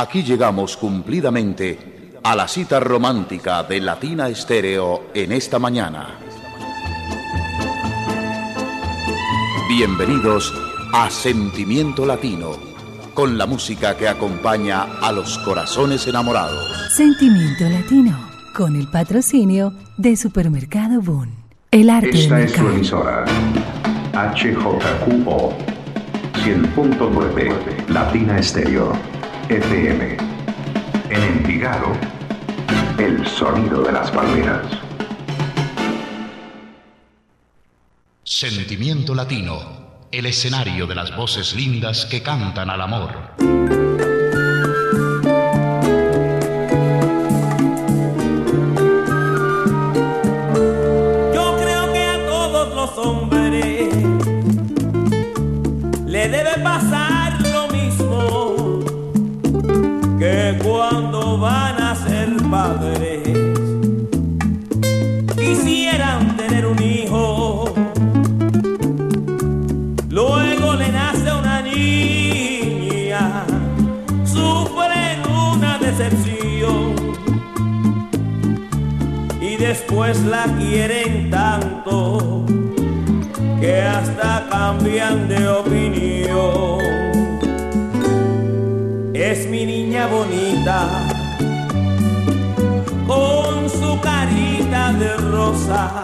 Aquí llegamos cumplidamente a la cita romántica de Latina Estéreo en esta mañana. Bienvenidos a Sentimiento Latino, con la música que acompaña a los corazones enamorados. Sentimiento Latino, con el patrocinio de Supermercado Boon. El arte Esta es su emisora. HJQO 100.9 Latina Estéreo FM. En Envigado, el sonido de las palmeras. Sentimiento Latino, el escenario de las voces lindas que cantan al amor. Después la quieren tanto que hasta cambian de opinión. Es mi niña bonita con su carita de rosa.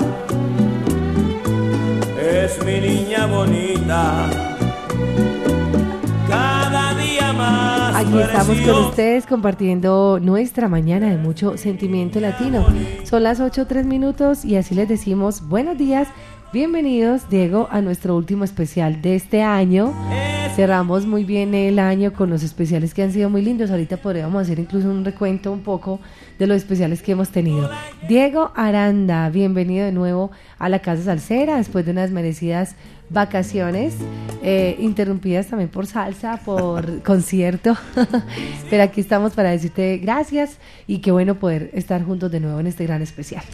Es mi niña bonita. Aquí estamos con ustedes compartiendo nuestra mañana de mucho sentimiento latino. Son las 8 3 minutos y así les decimos buenos días. Bienvenidos, Diego, a nuestro último especial de este año. Cerramos muy bien el año con los especiales que han sido muy lindos. Ahorita podríamos hacer incluso un recuento un poco de los especiales que hemos tenido. Diego Aranda, bienvenido de nuevo a la Casa Salsera después de unas merecidas vacaciones, eh, interrumpidas también por salsa, por concierto. Pero aquí estamos para decirte gracias y qué bueno poder estar juntos de nuevo en este gran especial.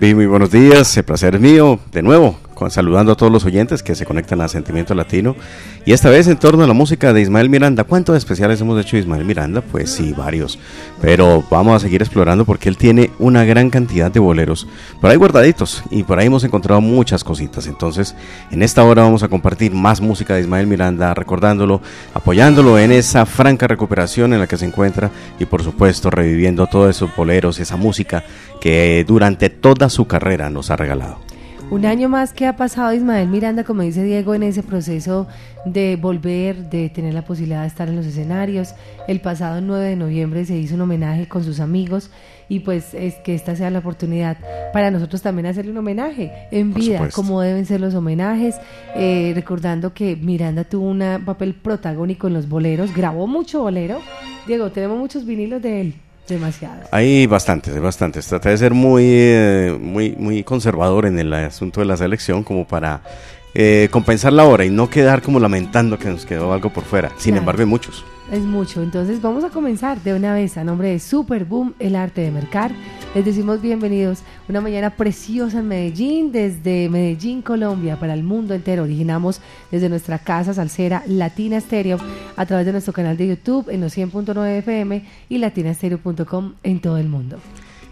Muy buenos días, el placer es mío, de nuevo, saludando a todos los oyentes que se conectan a Sentimiento Latino. Y esta vez en torno a la música de Ismael Miranda. ¿Cuántos especiales hemos hecho de Ismael Miranda? Pues sí, varios. Pero vamos a seguir explorando porque él tiene una gran cantidad de boleros por ahí guardaditos. Y por ahí hemos encontrado muchas cositas. Entonces, en esta hora vamos a compartir más música de Ismael Miranda, recordándolo, apoyándolo en esa franca recuperación en la que se encuentra. Y por supuesto, reviviendo todos esos boleros, esa música que durante toda su carrera nos ha regalado. Un año más que ha pasado Ismael Miranda, como dice Diego, en ese proceso de volver, de tener la posibilidad de estar en los escenarios. El pasado 9 de noviembre se hizo un homenaje con sus amigos y pues es que esta sea la oportunidad para nosotros también hacerle un homenaje en Por vida, supuesto. como deben ser los homenajes, eh, recordando que Miranda tuvo un papel protagónico en los boleros, grabó mucho bolero. Diego, tenemos muchos vinilos de él, demasiado. Hay bastantes, hay bastantes. Traté de ser muy, eh, muy, muy conservador en el asunto de la selección como para eh, compensar la hora y no quedar como lamentando que nos quedó algo por fuera. Sin Claro. embargo, hay muchos. Es mucho, entonces vamos a comenzar de una vez a nombre de Super Boom, el arte de mercar. Les decimos bienvenidos una mañana preciosa en Medellín, desde Medellín, Colombia, para el mundo entero. Originamos desde nuestra casa salsera Latina Stereo a través de nuestro canal de YouTube en los 100.9 FM y latinastereo.com en todo el mundo.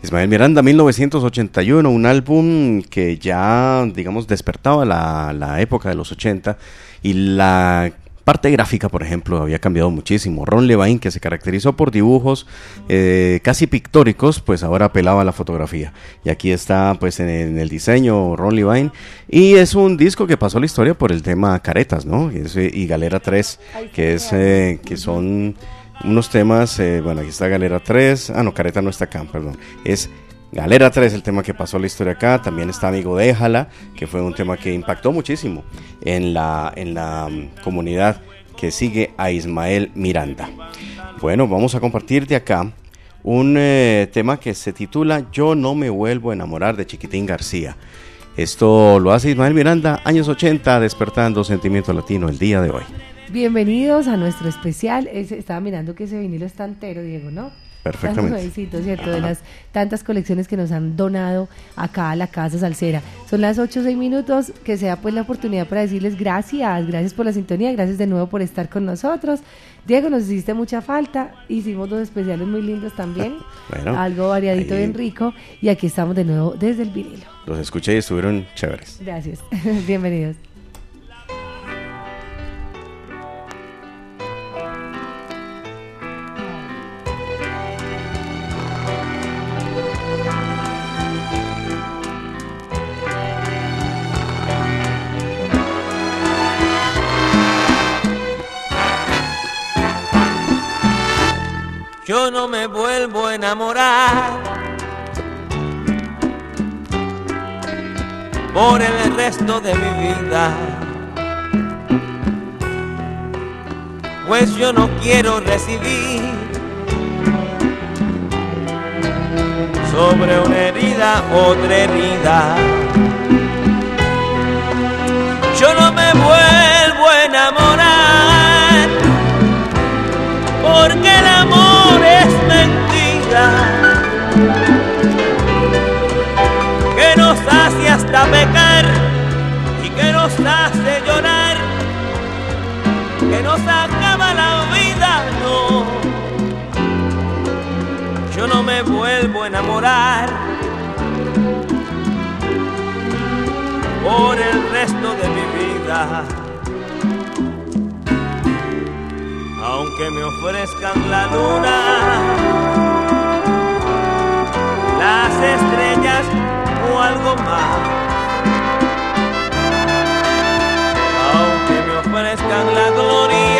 Ismael Miranda, 1981, un álbum que ya, digamos, despertaba la, la época de los 80 y la parte gráfica, por ejemplo, había cambiado muchísimo. Ron Levine, que se caracterizó por dibujos eh, casi pictóricos, pues ahora apelaba a la fotografía. Y aquí está, pues, en, en el diseño Ron Levine. Y es un disco que pasó a la historia por el tema Caretas, ¿no? Y, es, y Galera 3, que, es, eh, que son unos temas, eh, bueno, aquí está Galera 3, ah, no, Careta no está acá, perdón, es Galera 3, el tema que pasó la historia acá, también está Amigo Déjala, que fue un tema que impactó muchísimo en la, en la mm, comunidad que sigue a Ismael Miranda. Bueno, vamos a compartir de acá un eh, tema que se titula Yo no me vuelvo a enamorar de Chiquitín García. Esto lo hace Ismael Miranda, años 80, despertando sentimiento latino el día de hoy. Bienvenidos a nuestro especial. Estaba mirando que ese vinilo está entero, Diego, ¿no? Perfectamente. nuevecito, ¿cierto? De las tantas colecciones que nos han donado acá a la Casa Salsera. Son las 8 o 6 minutos, que sea pues la oportunidad para decirles gracias, gracias por la sintonía, gracias de nuevo por estar con nosotros. Diego, nos hiciste mucha falta, hicimos dos especiales muy lindos también, Bueno, algo variadito ahí- bien rico, y aquí estamos de nuevo desde el vinilo. Los escuché y estuvieron chéveres. Gracias, bienvenidos. Yo no me vuelvo a enamorar por el resto de mi vida. Pues yo no quiero recibir sobre una herida otra herida. Yo no me vuelvo a enamorar porque el amor hasta pecar y que nos hace llorar que nos acaba la vida no yo no me vuelvo a enamorar por el resto de mi vida aunque me ofrezcan la luna, las estrellas o algo más. Ofrezcan la gloria,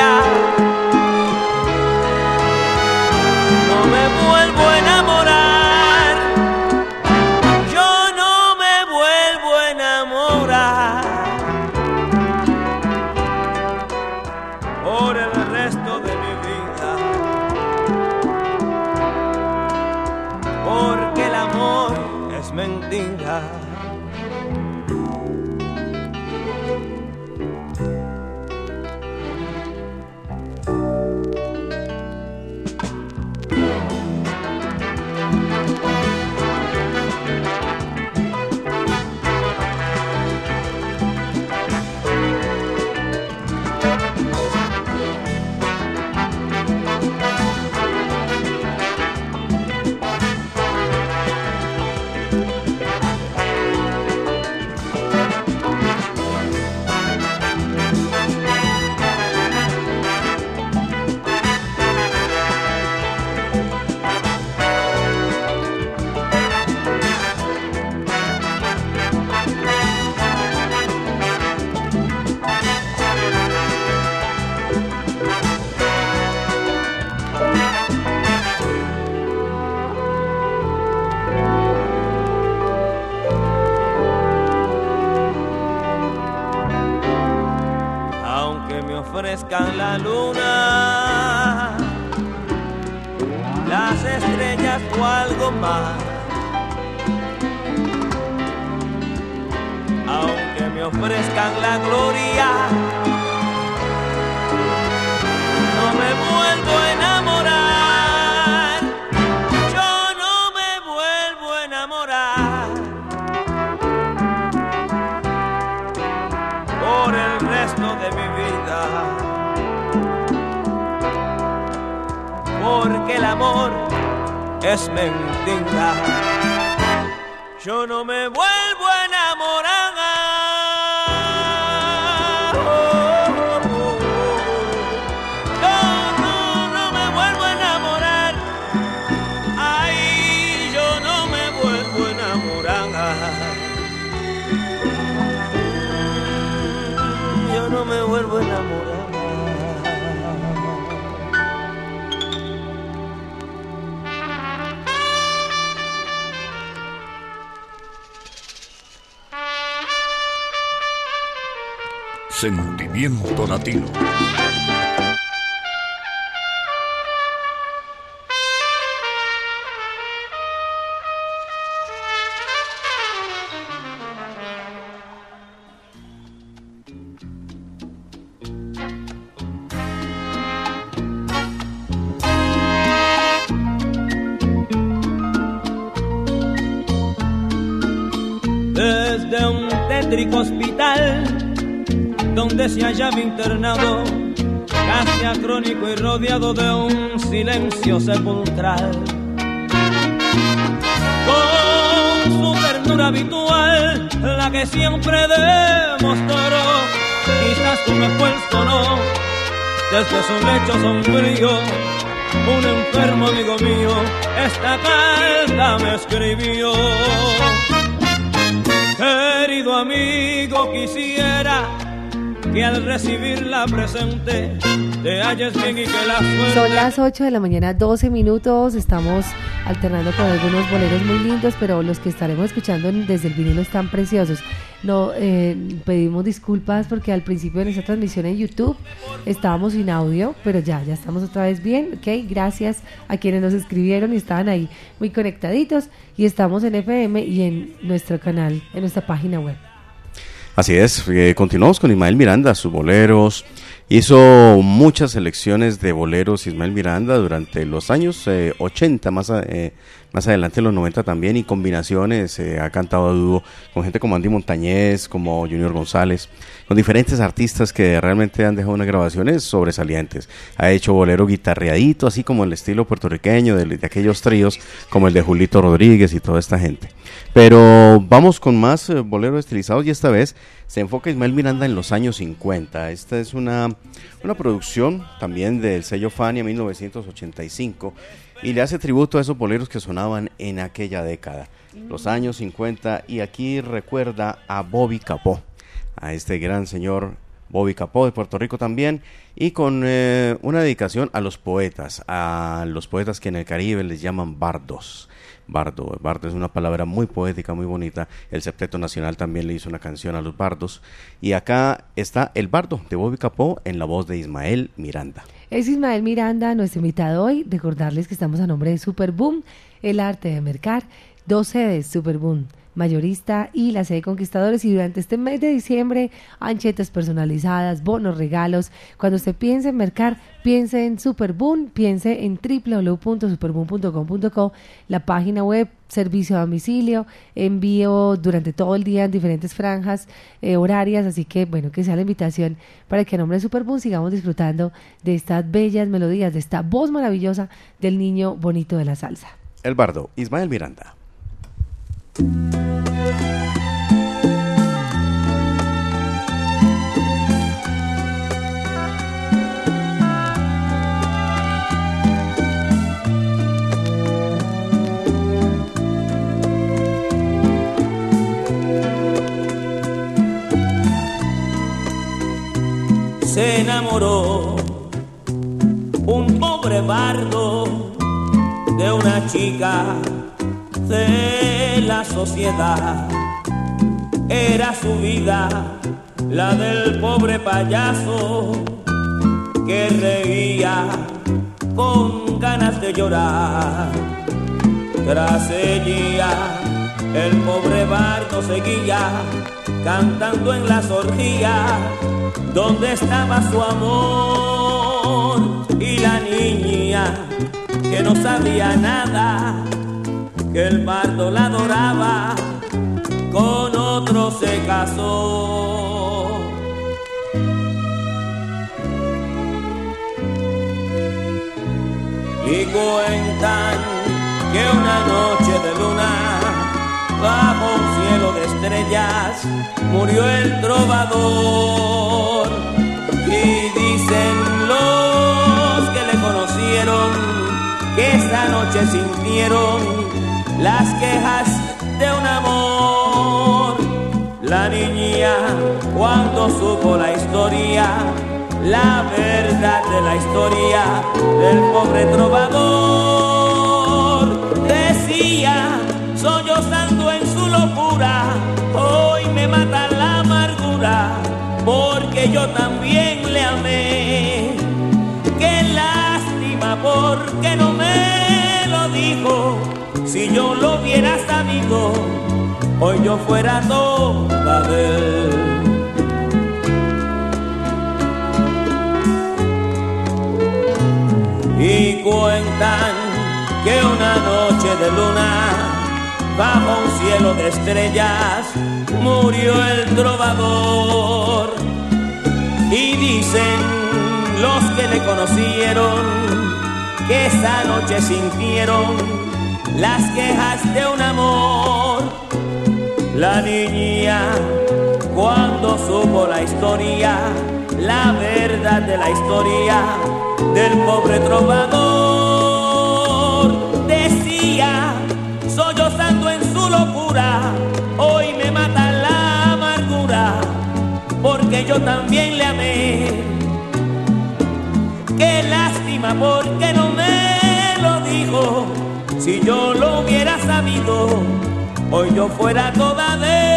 es mentira. Yo no me vuelvo Sentimiento latino. Se hallaba internado, casi acrónico y rodeado de un silencio sepulcral. Con su ternura habitual, la que siempre demostró, quizás fue el sonó, desde su lecho sombrío, un enfermo amigo mío, esta carta me escribió. Querido amigo, quisiera que al recibirla presente te halles bien y que la suerte... Son las 8 de la mañana, 12 minutos. Estamos alternando con algunos boleros muy lindos, pero los que estaremos escuchando desde el vinilo están preciosos. No, eh, pedimos disculpas porque al principio de nuestra transmisión en YouTube estábamos sin audio, pero ya, ya estamos otra vez bien. Ok, gracias a quienes nos escribieron y estaban ahí muy conectaditos. Y estamos en FM y en nuestro canal, en nuestra página web. Así es, eh, continuamos con Ismael Miranda, sus boleros. Hizo muchas selecciones de boleros Ismael Miranda durante los años 80, eh, más, eh, más adelante en los 90 también, y combinaciones. ha cantado a dúo con gente como Andy Montañez, como Junior González, con diferentes artistas que realmente han dejado unas grabaciones sobresalientes. Ha hecho bolero guitarreadito, así como el estilo puertorriqueño de, de aquellos tríos, como el de Julito Rodríguez y toda esta gente. Pero vamos con más eh, boleros estilizados y esta vez se enfoca Ismael Miranda en los años 50. Esta es una, una producción también del sello Fania 1985 y le hace tributo a esos boleros que sonaban en aquella década, los años 50 y aquí recuerda a Bobby Capó, a este gran señor Bobby Capó de Puerto Rico también, y con eh, una dedicación a los poetas, a los poetas que en el Caribe les llaman bardos bardo. Bardo es una palabra muy poética, muy bonita. El Septeto Nacional también le hizo una canción a los bardos. Y acá está El Bardo de Bobby Capó en la voz de Ismael Miranda. Es Ismael Miranda, nuestro invitado hoy. Recordarles que estamos a nombre de Superboom, el arte de mercar. Dos sedes, Superboom mayorista y la sede Conquistadores. Y durante este mes de diciembre, anchetas personalizadas, bonos, regalos. Cuando usted piense en mercar, piense en Superboom, piense en www.superboom.com.co, la página web, servicio a domicilio, envío durante todo el día en diferentes franjas eh, horarias. Así que, bueno, que sea la invitación para que a nombre de Superboom sigamos disfrutando de estas bellas melodías, de esta voz maravillosa del niño bonito de la salsa. El bardo, Ismael Miranda. Se enamoró un pobre bardo de una chica la sociedad. Era su vida la del pobre payaso que reía con ganas de llorar. Tras ella, el pobre barco seguía cantando en las orgías donde estaba su amor y la niña que no sabía nada que el bardo la adoraba, con otro se casó. Y cuentan que una noche de luna, bajo un cielo de estrellas, murió el trovador. Y dicen los que le conocieron que esta noche sintieron las quejas de un amor. La niña cuando supo la historia, la verdad de la historia del pobre trovador, decía, sollozando en su locura, hoy me mata la amargura, porque yo también le amé. Qué lástima porque no me lo dijo si yo lo hubiera sabido, hoy yo fuera toda de él. Y cuentan que una noche de luna, bajo un cielo de estrellas murió el trovador. Y dicen los que le conocieron que esa noche sintieron las quejas de un amor. La niña cuando supo la historia, la verdad de la historia del pobre trovador, decía, sollozando en su locura, hoy me mata la amargura, porque yo también le amé. Qué lástima porque no me lo dijo, si yo lo hubiera sabido, hoy yo fuera toda de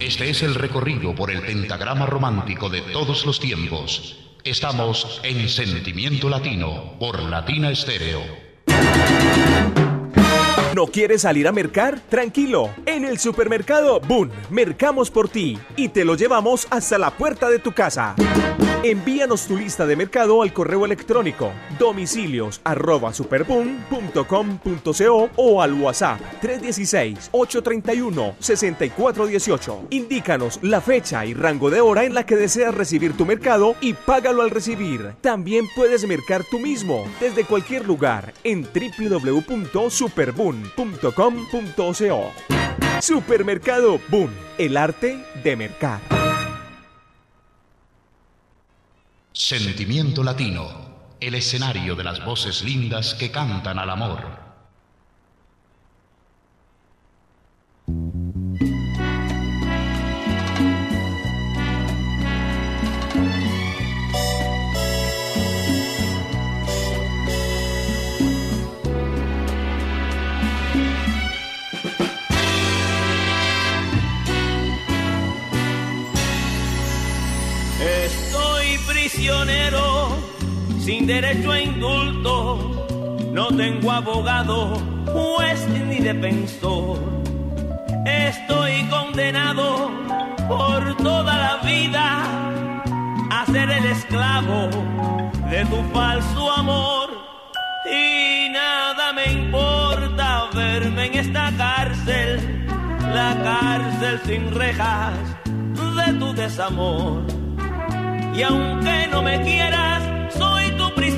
Este es el recorrido por el pentagrama romántico de todos los tiempos. Estamos en Sentimiento Latino por Latina Estéreo. ¿No quieres salir a mercar? Tranquilo. En el supermercado Boon, mercamos por ti y te lo llevamos hasta la puerta de tu casa. Envíanos tu lista de mercado al correo electrónico domicilios arroba o al WhatsApp 316-831-6418. Indícanos la fecha y rango de hora en la que deseas recibir tu mercado y págalo al recibir. También puedes mercar tú mismo desde cualquier lugar en www.superboom.com.co. Supermercado Boom, el arte de mercar. Sentimiento Latino, el escenario de las voces lindas que cantan al amor. Sin derecho a indulto, no tengo abogado, juez ni defensor. Estoy condenado por toda la vida a ser el esclavo de tu falso amor. Y nada me importa verme en esta cárcel, la cárcel sin rejas de tu desamor. Y aunque no me quieras,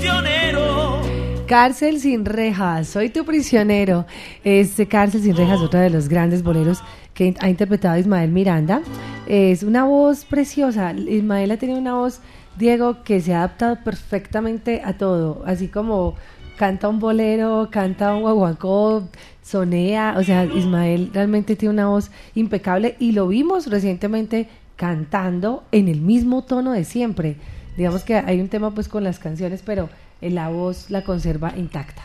prisionero. Cárcel sin rejas, soy tu prisionero. Este Cárcel sin rejas, otro de los grandes boleros que ha interpretado Ismael Miranda. Es una voz preciosa. Ismael ha tenido una voz, Diego, que se ha adaptado perfectamente a todo. Así como canta un bolero, canta un guaguancó, sonea. O sea, Ismael realmente tiene una voz impecable y lo vimos recientemente cantando en el mismo tono de siempre. Digamos que hay un tema pues con las canciones, pero la voz la conserva intacta.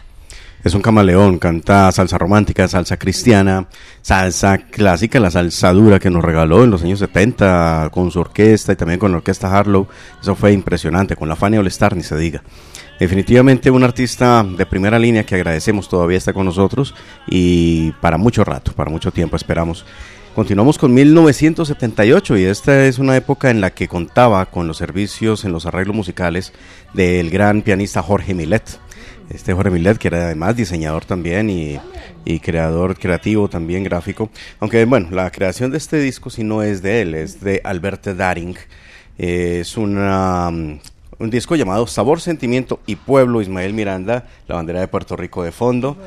Es un camaleón, canta salsa romántica, salsa cristiana, salsa clásica, la salsa dura que nos regaló en los años 70 con su orquesta y también con la orquesta Harlow. Eso fue impresionante, con la Fania All Star ni se diga. Definitivamente un artista de primera línea que agradecemos todavía está con nosotros y para mucho rato, para mucho tiempo esperamos. Continuamos con 1978 y esta es una época en la que contaba con los servicios en los arreglos musicales del gran pianista Jorge Millet. Este Jorge Millet, que era además diseñador también y, y, creador creativo también gráfico. Aunque bueno, la creación de este disco si no es de él, es de Albert Daring. es una un disco llamado Sabor, Sentimiento y Pueblo, Ismael Miranda, la bandera de Puerto Rico de fondo.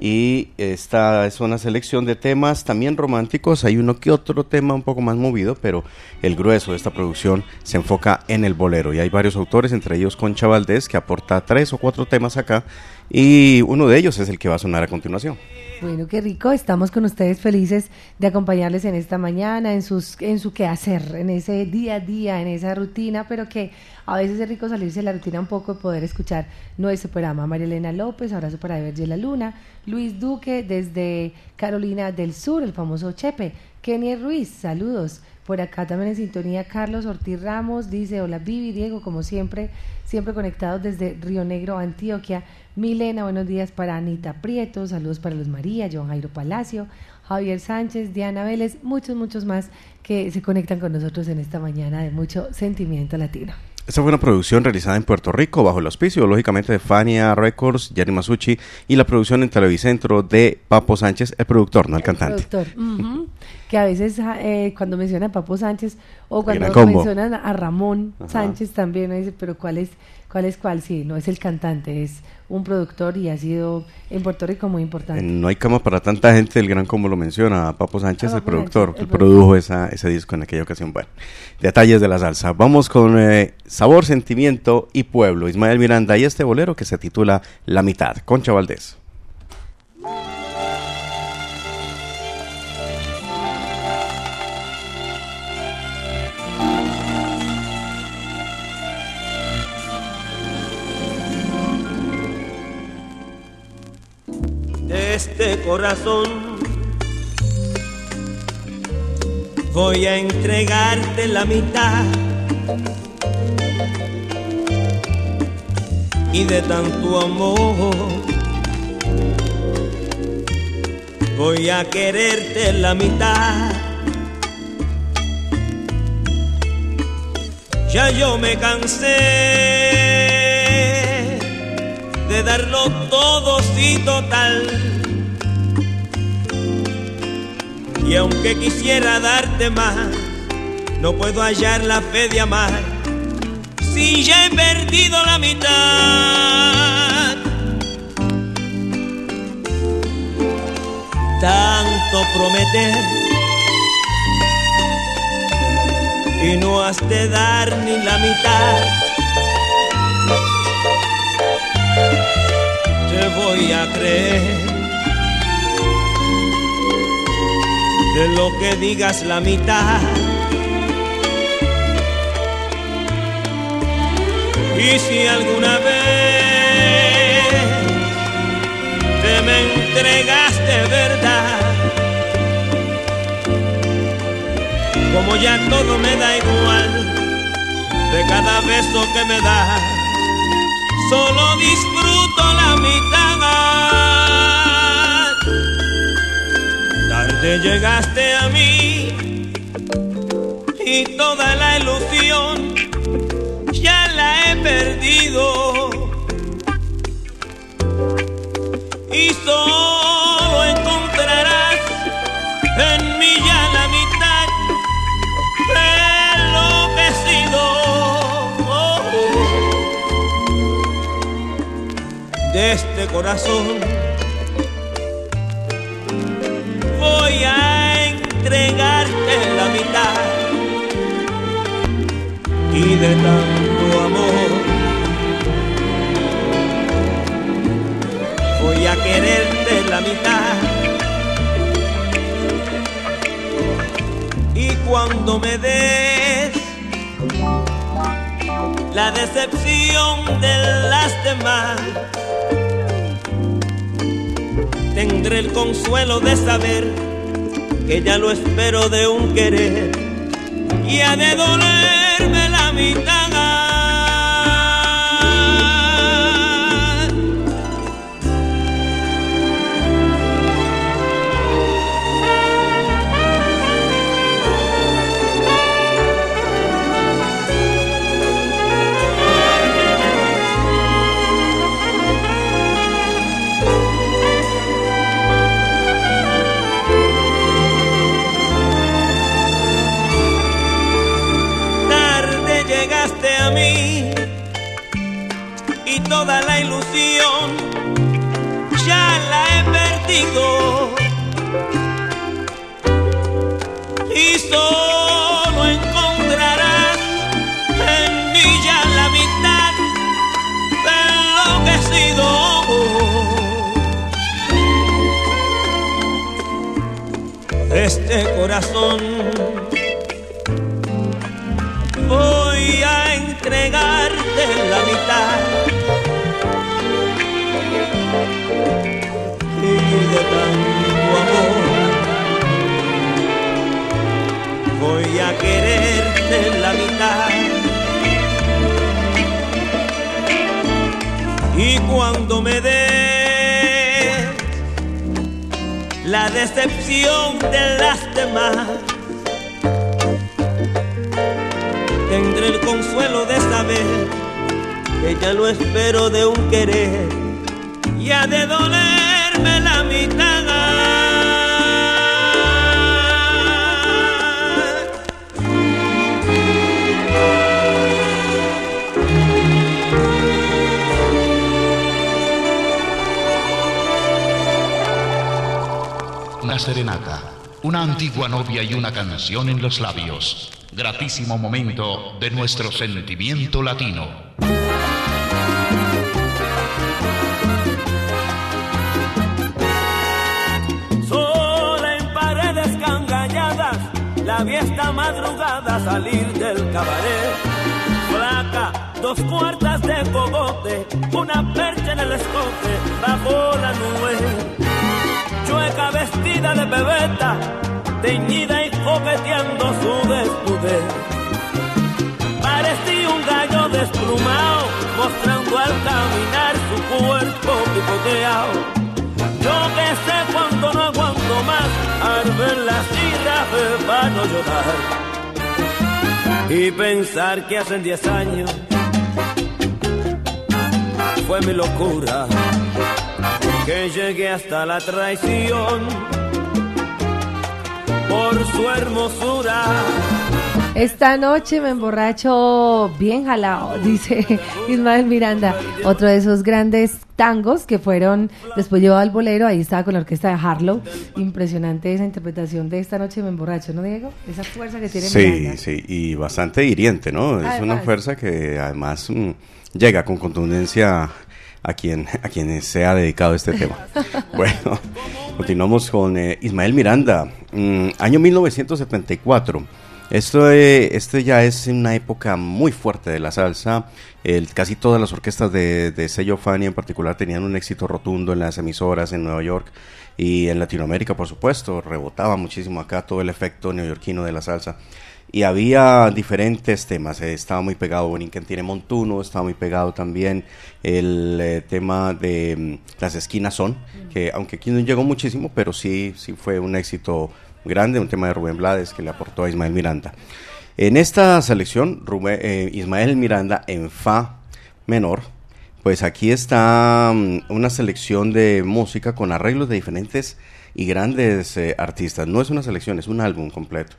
Y esta es una selección de temas también románticos, hay uno que otro tema un poco más movido, pero el grueso de esta producción se enfoca en el bolero. Y hay varios autores, entre ellos Concha Valdés, que aporta tres o cuatro temas acá, y uno de ellos es el que va a sonar a continuación. Bueno, qué rico. Estamos con ustedes felices de acompañarles en esta mañana, en sus, en su quehacer, en ese día a día, en esa rutina, pero que a veces es rico salirse de la rutina un poco y poder escuchar nuestro programa. María Elena López, abrazo para Evergy La Luna, Luis Duque desde Carolina del Sur, el famoso Chepe, Kenny Ruiz, saludos Por acá también en sintonía Carlos Ortiz Ramos dice, hola Vivi, Diego, como siempre, siempre conectados desde Río Negro, Antioquia. Milena, buenos días para Anita Prieto, saludos para Luz María, John Jairo Palacio, Javier Sánchez, Diana Vélez, muchos, muchos más que se conectan con nosotros en esta mañana de mucho sentimiento latino. Esta fue una producción realizada en Puerto Rico bajo el auspicio, lógicamente, de Fania Records, Jerry Masucci y la producción en Televicentro de Papo Sánchez, el productor, no el, cantante. Productor. Que a veces eh, cuando mencionan a Papo Sánchez o cuando combo. mencionan a Ramón Ajá. Sánchez también, dice, pero ¿cuál es, ¿cuál es cuál? Sí, no es el cantante, es un productor y ha sido en Puerto Rico muy importante. Eh, No hay cama para tanta gente, el gran como lo menciona, Papo Sánchez, Ah, el productor, que produjo esa, ese disco en aquella ocasión. Bueno, detalles de la salsa. Vamos con eh, Sabor, Sentimiento y Pueblo. Ismael Miranda y este bolero que se titula La Mitad. Concha Valdés. Este corazón. Voy a entregarte la mitad y de tanto amor voy a quererte la mitad. Ya yo me cansé de darlo todo sí total. Y aunque quisiera darte más, no puedo hallar la fe de amar si ya he perdido la mitad. Tanto prometer y no has de dar ni la mitad. te voy a creer. De lo que digas la mitad. Y si alguna vez te me entregaste verdad, como ya todo me da igual de cada beso que me das solo disfruto la mitad. Tarde llegaste a mí y toda la ilusión ya la he perdido. Y solo encontrarás en mí ya la mitad de lo que he sido. Oh, oh de este corazón. Y de tanto amor voy a quererte la mitad. Y cuando me des la decepción de las demás, tendré el consuelo de saber que ya lo espero de un querer y ha de dolerme la mitad. este corazón. Voy a entregarte la mitad. Y de tanto amor, voy a quererte la mitad. Y cuando me des decepción de las demás. Tendré el consuelo de saber que ya no espero de un querer y ha de dolerme la mitad. Serenata, una antigua novia y una canción en los labios. Gratísimo momento de nuestro sentimiento latino. Sola en paredes cangalladas, la vi esta madrugada salir del cabaret. Flaca, dos cuartas de cogote, una percha en el escote, bajo la nube. De bebeta, teñida y coqueteando su desnudez. Parecía un gallo desplumado, mostrando al caminar su cuerpo picoteado. Yo que sé cuando no aguanto más, arden las iras para no llorar. Y pensar que hace 10 años fue mi locura, que llegué hasta la traición por su hermosura. Esta noche me emborracho bien jalado, dice Ismael Miranda. Otro de esos grandes tangos que fueron, después llevado al bolero, ahí estaba con la orquesta de Harlow. Impresionante esa interpretación de Esta noche me emborracho, ¿no, Diego? Esa fuerza que tiene Sí, Miranda. sí, y bastante hiriente, ¿no? Es una fuerza que además mm, llega con contundencia a quien, a quien se ha dedicado este tema. bueno, continuamos con eh, Ismael Miranda, mm, año 1974. Esto, eh, este ya es una época muy fuerte de la salsa. El- casi todas las orquestas de, de sello Fania en particular tenían un éxito rotundo en las emisoras en Nueva York y en Latinoamérica, por supuesto. Rebotaba muchísimo acá todo el efecto neoyorquino de la salsa. Y había diferentes temas. eh, estaba muy pegado Borinquen tiene Montuno, estaba muy pegado también el eh, tema de mm, Las esquinas son, que aunque aquí no llegó muchísimo, pero sí, sí fue un éxito grande, un tema de Rubén Blades que le aportó a Ismael Miranda. En esta selección, Rubén- eh, Ismael Miranda en Fa menor, pues aquí está mm, una selección de música con arreglos de diferentes y grandes eh, artistas. No es una selección, es un álbum completo.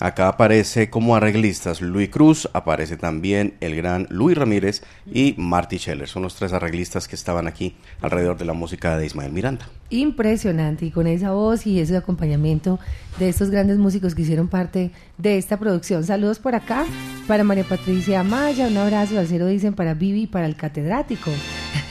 Acá aparece como arreglistas Luis Cruz, aparece también el gran Luis Ramírez y Marty Scheller. Son los tres arreglistas que estaban aquí alrededor de la música de Ismael Miranda. Impresionante, y con esa voz y ese acompañamiento de estos grandes músicos que hicieron parte de esta producción. Saludos por acá para María Patricia Amaya, un abrazo al cero dicen para Vivi y para el catedrático,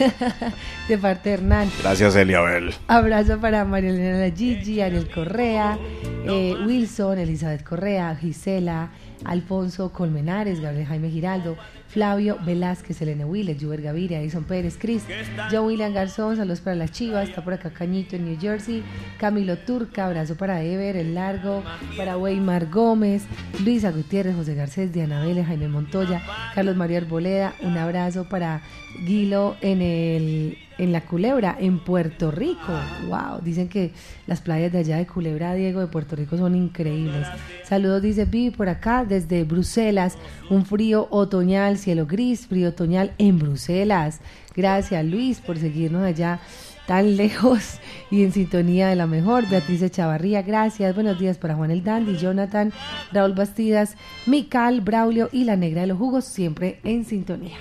de parte de Hernán. Gracias, Eliabel. Abrazo para María Elena Gigi, Ariel Correa, eh, Wilson, Elizabeth Correa, Gisela, Alfonso Colmenares, Gabriel Jaime Giraldo, Flavio Velázquez, Elena Willer, Juber Gaviria, Edison Pérez, Cris, John William Garzón, saludos para las chivas, está por acá Cañito en New Jersey, Camilo Turca, abrazo para Ever, El Largo, para Weimar Gómez, Luisa Gutiérrez, José Garcés, Diana Vélez, Jaime Montoya, Carlos María Arboleda, un abrazo para Guilo en el en la Culebra, en Puerto Rico. Wow, dicen que las playas de allá de Culebra, Diego, de Puerto Rico son increíbles. Saludos, dice Vivi por acá, desde Bruselas. Un frío otoñal, cielo gris, frío otoñal en Bruselas. Gracias, Luis, por seguirnos allá tan lejos y en sintonía de la mejor. Beatriz Chavarría, gracias. Buenos días para Juan el Dandy, Jonathan, Raúl Bastidas, Mical, Braulio y la Negra de los Jugos, siempre en sintonía.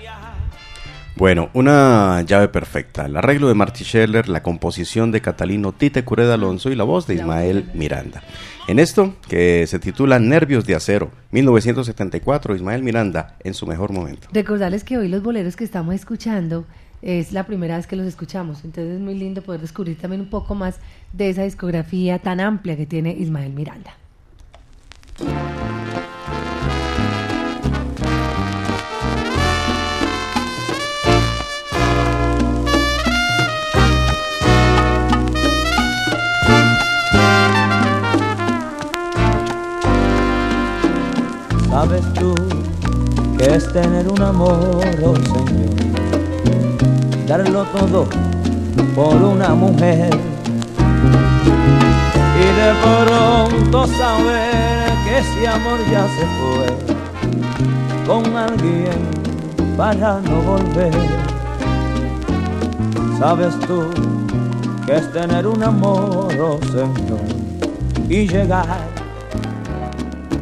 Bueno, una llave perfecta. El arreglo de Marty Scheller, la composición de Catalino Tite Cureda Alonso y la voz de Ismael Miranda. En esto, que se titula Nervios de Acero, 1974, Ismael Miranda en su mejor momento. Recordarles que hoy los boleros que estamos escuchando es la primera vez que los escuchamos, entonces es muy lindo poder descubrir también un poco más de esa discografía tan amplia que tiene Ismael Miranda. Sabes tú que es tener un amor, oh Señor, darlo todo por una mujer. no saber que ese amor ya se fue con alguien para no volver. Sabes tú que es tener un amor, oh Señor, y llegar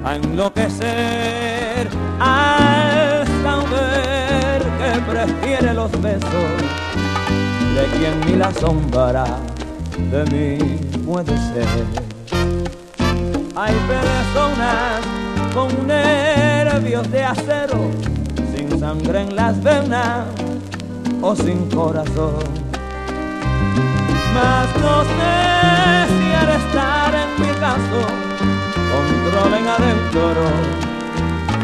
a enloquecer al saber que prefiere los besos de quien ni la sombra de mí puede ser. Hay personas con nervios de acero, sin sangre en las venas o sin corazón. Mas no sé si al estar en mi caso controlen adentro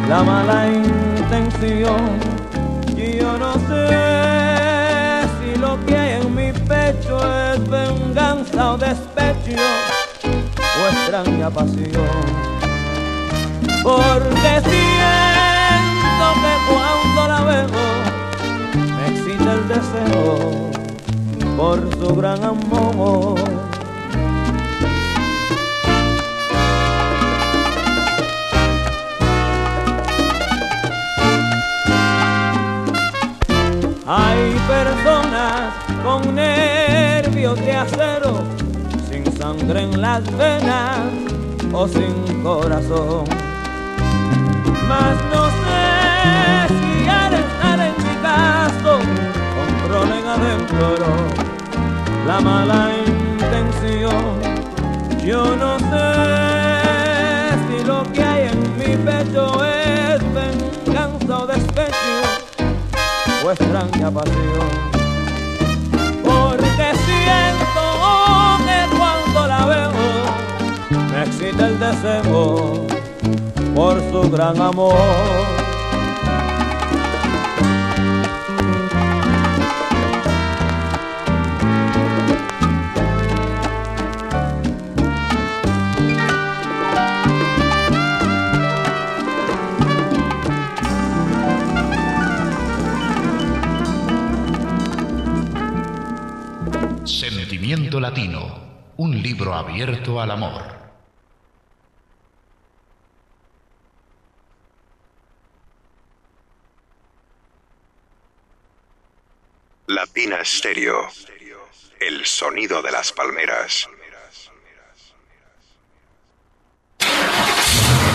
la mala intención. Yo no sé si lo que hay en mi pecho es venganza o despecho o extraña pasión porque siento que cuando la veo me excita el deseo por su gran amor. Sangre en las venas o sin corazón mas no sé si al estar en mi caso controlen adentro la mala intención. Yo no sé si lo que hay en mi pecho es venganza o despecho o extraña pasión. Porque por su gran amor. Sentimiento Latino, un libro abierto al amor. Latina. El sonido de las palmeras.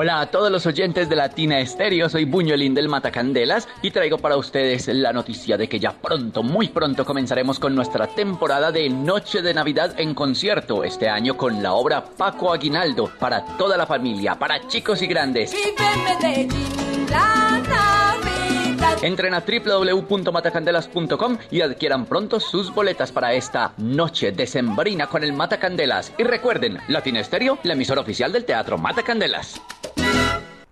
Hola a todos los oyentes de Latina Estéreo, soy Buñuelín del Matacandelas y traigo para ustedes la noticia de que ya pronto, muy pronto comenzaremos con nuestra temporada de Noche de Navidad en concierto, este año con la obra Paco Aguinaldo, para toda la familia, para chicos y grandes. Entren a www.matacandelas.com y adquieran pronto sus boletas para esta noche decembrina con el Matacandelas. Y recuerden, Latina Estéreo, la emisora oficial del Teatro Matacandelas.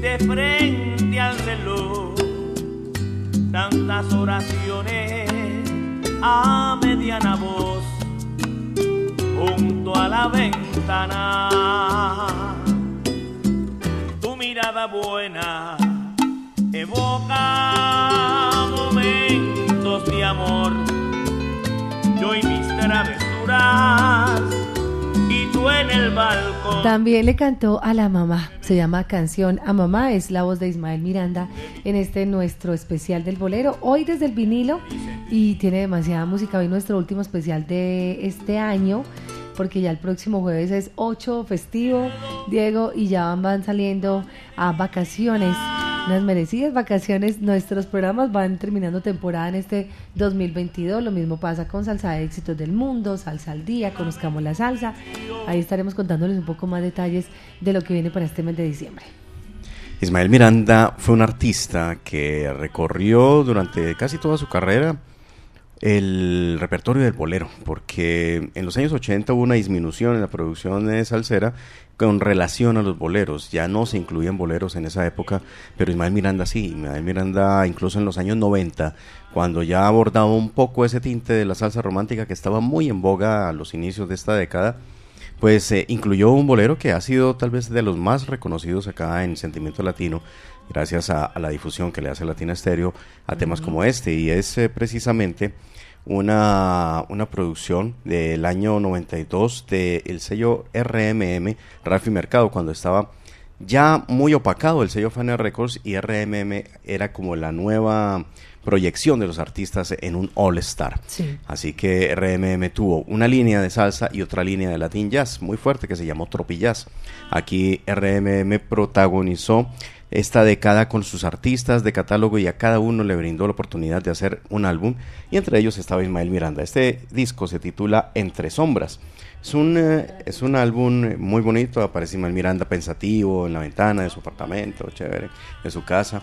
De frente al reloj, tantas oraciones a mediana voz junto a la ventana. nada buena evoca momentos de amor. Yo y mis travesuras en el. También le cantó a la mamá, se llama Canción a Mamá, es la voz de Ismael Miranda en este nuestro especial del bolero, hoy desde el vinilo. Y tiene demasiada música, hoy nuestro último especial de este año. Porque ya el próximo jueves es 8 festivo, Diego, y ya van, saliendo a vacaciones, unas merecidas vacaciones. Nuestros programas van terminando temporada en este 2022. Lo mismo pasa con Salsa de Éxitos del Mundo, Salsa al Día, Conozcamos la Salsa. Ahí estaremos contándoles un poco más detalles de lo que viene para este mes de diciembre. Ismael Miranda fue un artista que recorrió durante casi toda su carrera el repertorio del bolero, porque en los años 80 hubo una disminución en la producción de salsera con relación a los boleros. Ya no se incluían boleros en esa época, pero Ismael Miranda sí. Ismael Miranda, incluso en los años 90, cuando ya abordaba un poco ese tinte de la salsa romántica que estaba muy en boga a los inicios de esta década, pues eh, incluyó un bolero que ha sido tal vez de los más reconocidos acá en Sentimiento Latino, gracias a, la difusión que le hace Latina Estéreo a temas como este, y es eh, precisamente una, una producción del año 92 del sello RMM, Rafi Mercado, cuando estaba ya muy opacado el sello Fania Records y RMM era como la nueva proyección de los artistas en un All Star. Así que RMM tuvo una línea de salsa y otra línea de Latin Jazz muy fuerte que se llamó Tropi Jazz. Aquí RMM protagonizó esta década con sus artistas de catálogo y a cada uno le brindó la oportunidad de hacer un álbum y entre ellos estaba Ismael Miranda. Este disco se titula Entre Sombras. Es un, eh, es un álbum muy bonito, aparece Ismael Miranda pensativo en la ventana de su apartamento, chévere, de su casa.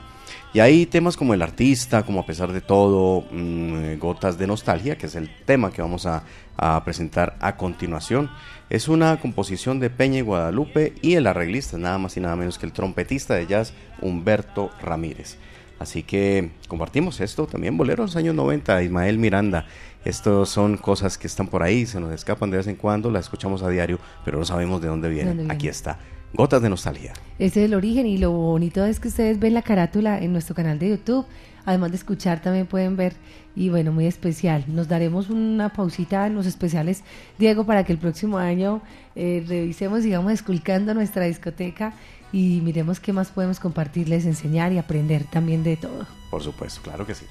Y hay temas como El Artista, como A pesar de todo, mm, Gotas de Nostalgia, que es el tema que vamos a, a presentar a continuación. Es una composición de Peña y Guadalupe y el arreglista, nada más y nada menos que el trompetista de jazz Humberto Ramírez. Así que compartimos esto, también bolero en los años 90, Ismael Miranda. Estos son cosas que están por ahí, se nos escapan de vez en cuando, las escuchamos a diario, pero no sabemos de dónde vienen. Aquí está, Gotas de Nostalgia. Ese es el origen y lo bonito es que ustedes ven la carátula en nuestro canal de YouTube. Además de escuchar, también pueden ver y bueno, muy especial. Nos daremos una pausita en los especiales, Diego, para que el próximo año eh, revisemos, digamos, esculcando nuestra discoteca y miremos qué más podemos compartirles, enseñar y aprender también de todo. Por supuesto, claro que sí.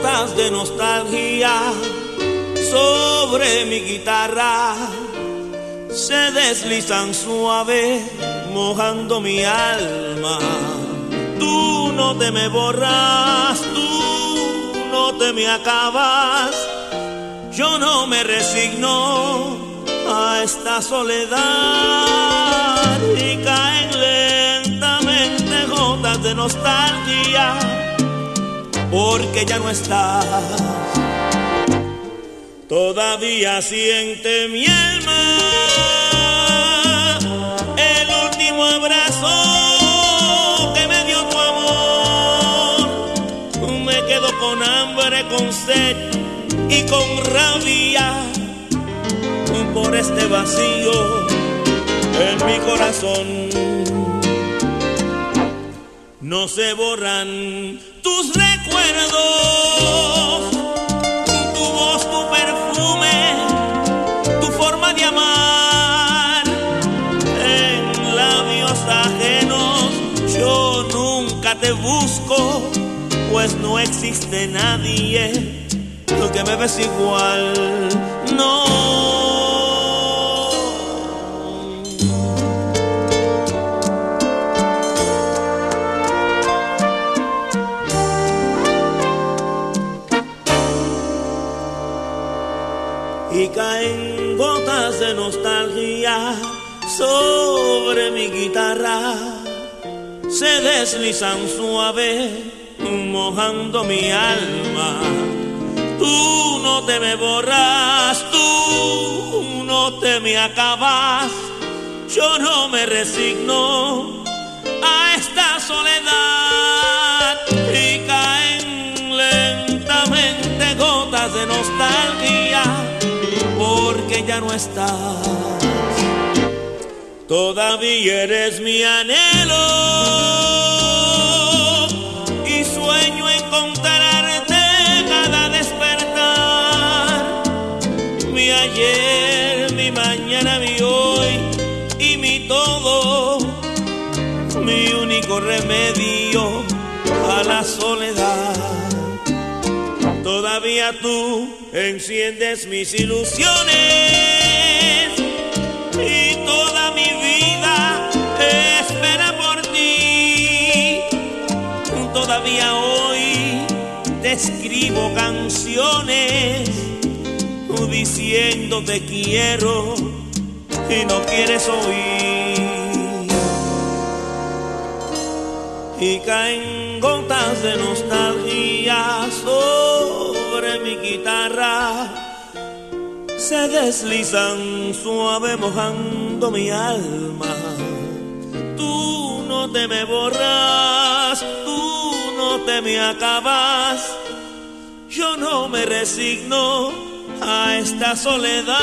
De nostalgia sobre mi guitarra se deslizan suave mojando mi alma. Tú no te me borras, tú no te me acabas. Yo no me resigno a esta soledad y caen lentamente gotas de nostalgia porque ya no estás. Todavía siente mi alma el último abrazo que me dio tu amor. Me quedo con hambre, con sed y con rabia por este vacío en mi corazón. No se borran tus recuerdos, tu voz, tu perfume, tu forma de amar. En labios ajenos yo nunca te busco, pues no existe nadie que me ves igual. No. Sobre mi guitarra, se deslizan suave mojando mi alma. Tú no te me borras, tú no te me acabas. Yo no me resigno a esta soledad y caen lentamente gotas de nostalgia porque ya no estás. Todavía eres mi anhelo y sueño encontrarte cada despertar. Mi ayer, mi mañana, mi hoy y mi todo, mi único remedio a la soledad. Todavía tú enciendes mis ilusiones y toda Todavía hoy te escribo canciones diciendo te quiero y no quieres oír. Y caen gotas de nostalgia sobre mi guitarra se deslizan suave mojando mi alma. Tú no te me borras, te me acabas. Yo no me resigno a esta soledad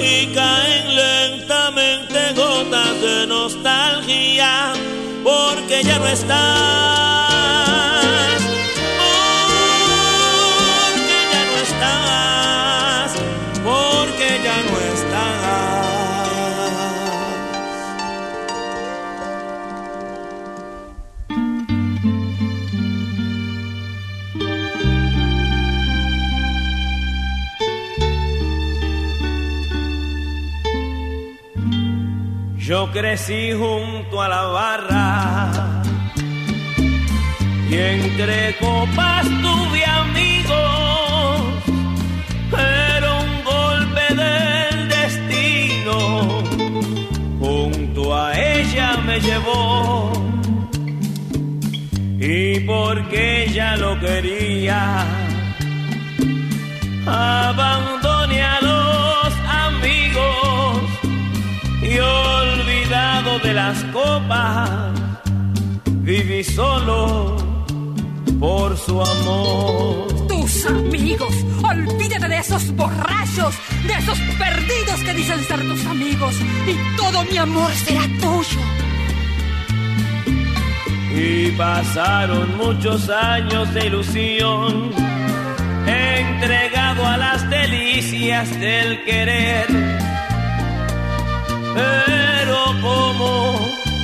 y caen lentamente gotas de nostalgia porque ya no estás. Crecí junto a la barra. Y entre copas tuve amigos, pero un golpe del destino junto a ella me llevó. Y porque ella lo quería abandoné a los amigos y olvidado de las copas, viví solo por su amor. Tus amigos, olvídate de esos borrachos, de esos perdidos que dicen ser tus amigos, y todo mi amor será tuyo. Y pasaron muchos años de ilusión, entregado a las delicias del querer. Pero como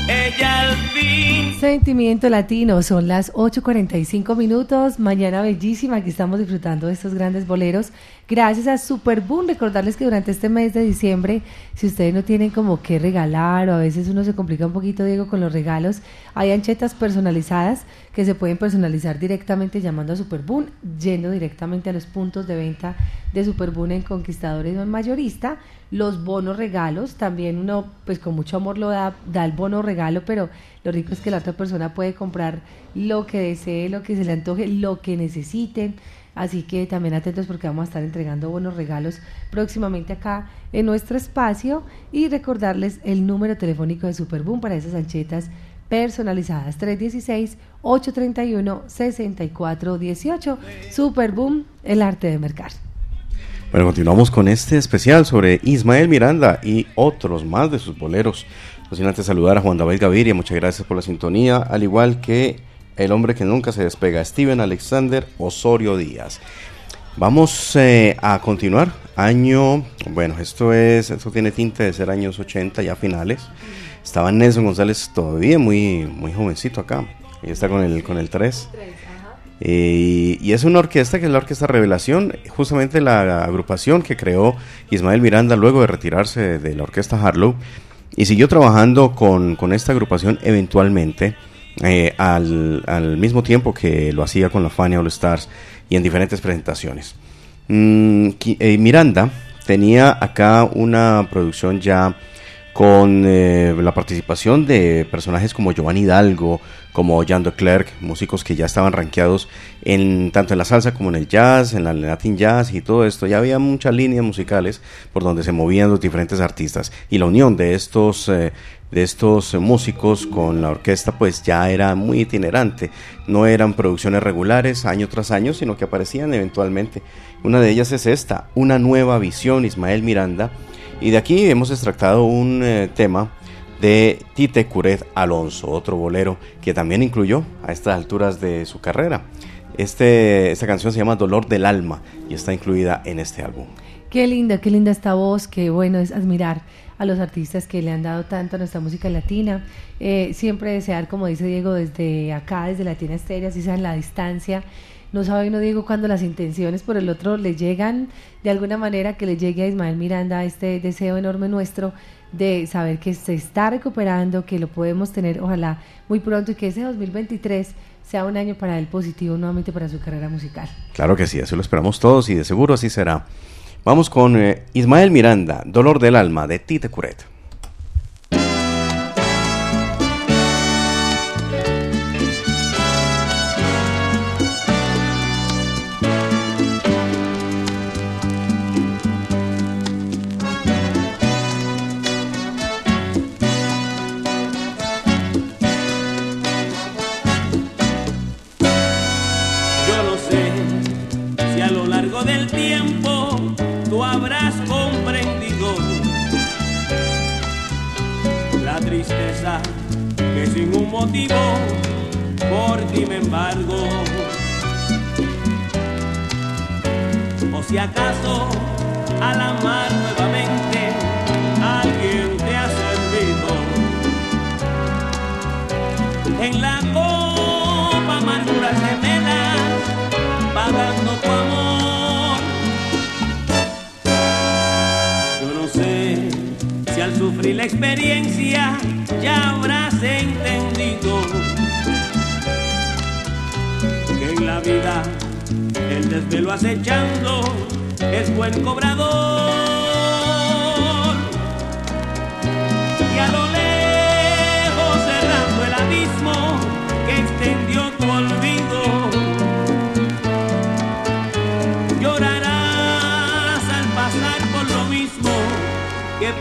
ella al fin Sentimiento latino, son las 8.45 minutos, mañana bellísima, aquí estamos disfrutando de estos grandes boleros. Gracias a Superboom, recordarles que durante este mes de diciembre, si ustedes no tienen como qué regalar o a veces uno se complica un poquito, Diego, con los regalos, hay anchetas personalizadas que se pueden personalizar directamente llamando a Superboom, yendo directamente a los puntos de venta de Superboom en Conquistadores o en Mayorista. Los bonos regalos, también uno pues con mucho amor lo da, da el bono regalo, pero lo rico es que la otra persona puede comprar lo que desee, lo que se le antoje, lo que necesiten. Así que también atentos porque vamos a estar entregando buenos regalos próximamente acá en nuestro espacio y recordarles el número telefónico de Superboom para esas anchetas personalizadas 316-831-6418 Superboom, el arte de mercar. Bueno, continuamos con este especial sobre Ismael Miranda y otros más de sus boleros. No sin antes saludar a Juan David Gaviria, muchas gracias por la sintonía, al igual que el hombre que nunca se despega, Steven Alexander Osorio Díaz. Vamos eh, a continuar. Año, bueno, esto es, esto tiene tinte de ser años 80, ya finales. Estaba Nelson González todavía muy, muy jovencito acá. Y está con el, con el 3. Eh, y es una orquesta que es la Orquesta Revelación, justamente la agrupación que creó Ismael Miranda luego de retirarse de la Orquesta Harlow. Y siguió trabajando con, con esta agrupación eventualmente. Eh, al, al, mismo tiempo que lo hacía con la Fania All Stars y en diferentes presentaciones. Mm, eh, Miranda tenía acá una producción ya con eh, la participación de personajes como Giovanni Hidalgo, como Jan de Klerk, músicos que ya estaban rankeados en, tanto en la salsa como en el jazz, en la Latin jazz y todo esto. Ya había muchas líneas musicales por donde se movían los diferentes artistas. Y la unión de estos, eh, de estos músicos con la orquesta pues ya era muy itinerante. No eran producciones regulares año tras año, sino que aparecían eventualmente. Una de ellas es esta, Una nueva visión, Ismael Miranda y de aquí hemos extractado un eh, tema de Tite Curet Alonso, otro bolero que también incluyó a estas alturas de su carrera. Este, esta canción se llama Dolor del Alma y está incluida en este álbum. Qué linda, qué linda esta voz, qué bueno es admirar a los artistas que le han dado tanto a nuestra música latina. Eh, siempre desear, como dice Diego, desde acá, desde Latina Estéreo, así sea en la distancia, no sabe no digo cuando las intenciones por el otro le llegan de alguna manera que le llegue a Ismael Miranda este deseo enorme nuestro de saber que se está recuperando, que lo podemos tener ojalá muy pronto y que ese 2023 sea un año para él positivo nuevamente para su carrera musical. Claro que sí, eso lo esperamos todos y de seguro así será. Vamos con eh, Ismael Miranda, Dolor del Alma, de Tite Curet. Motivo, por ti me embargo. O si acaso al amar sufrir la experiencia ya habrás entendido que en la vida el desvelo acechando es buen cobrador. Y a lo lejos cerrando el abismo que extendió tu olvido, llorarás al pasar por lo mismo que he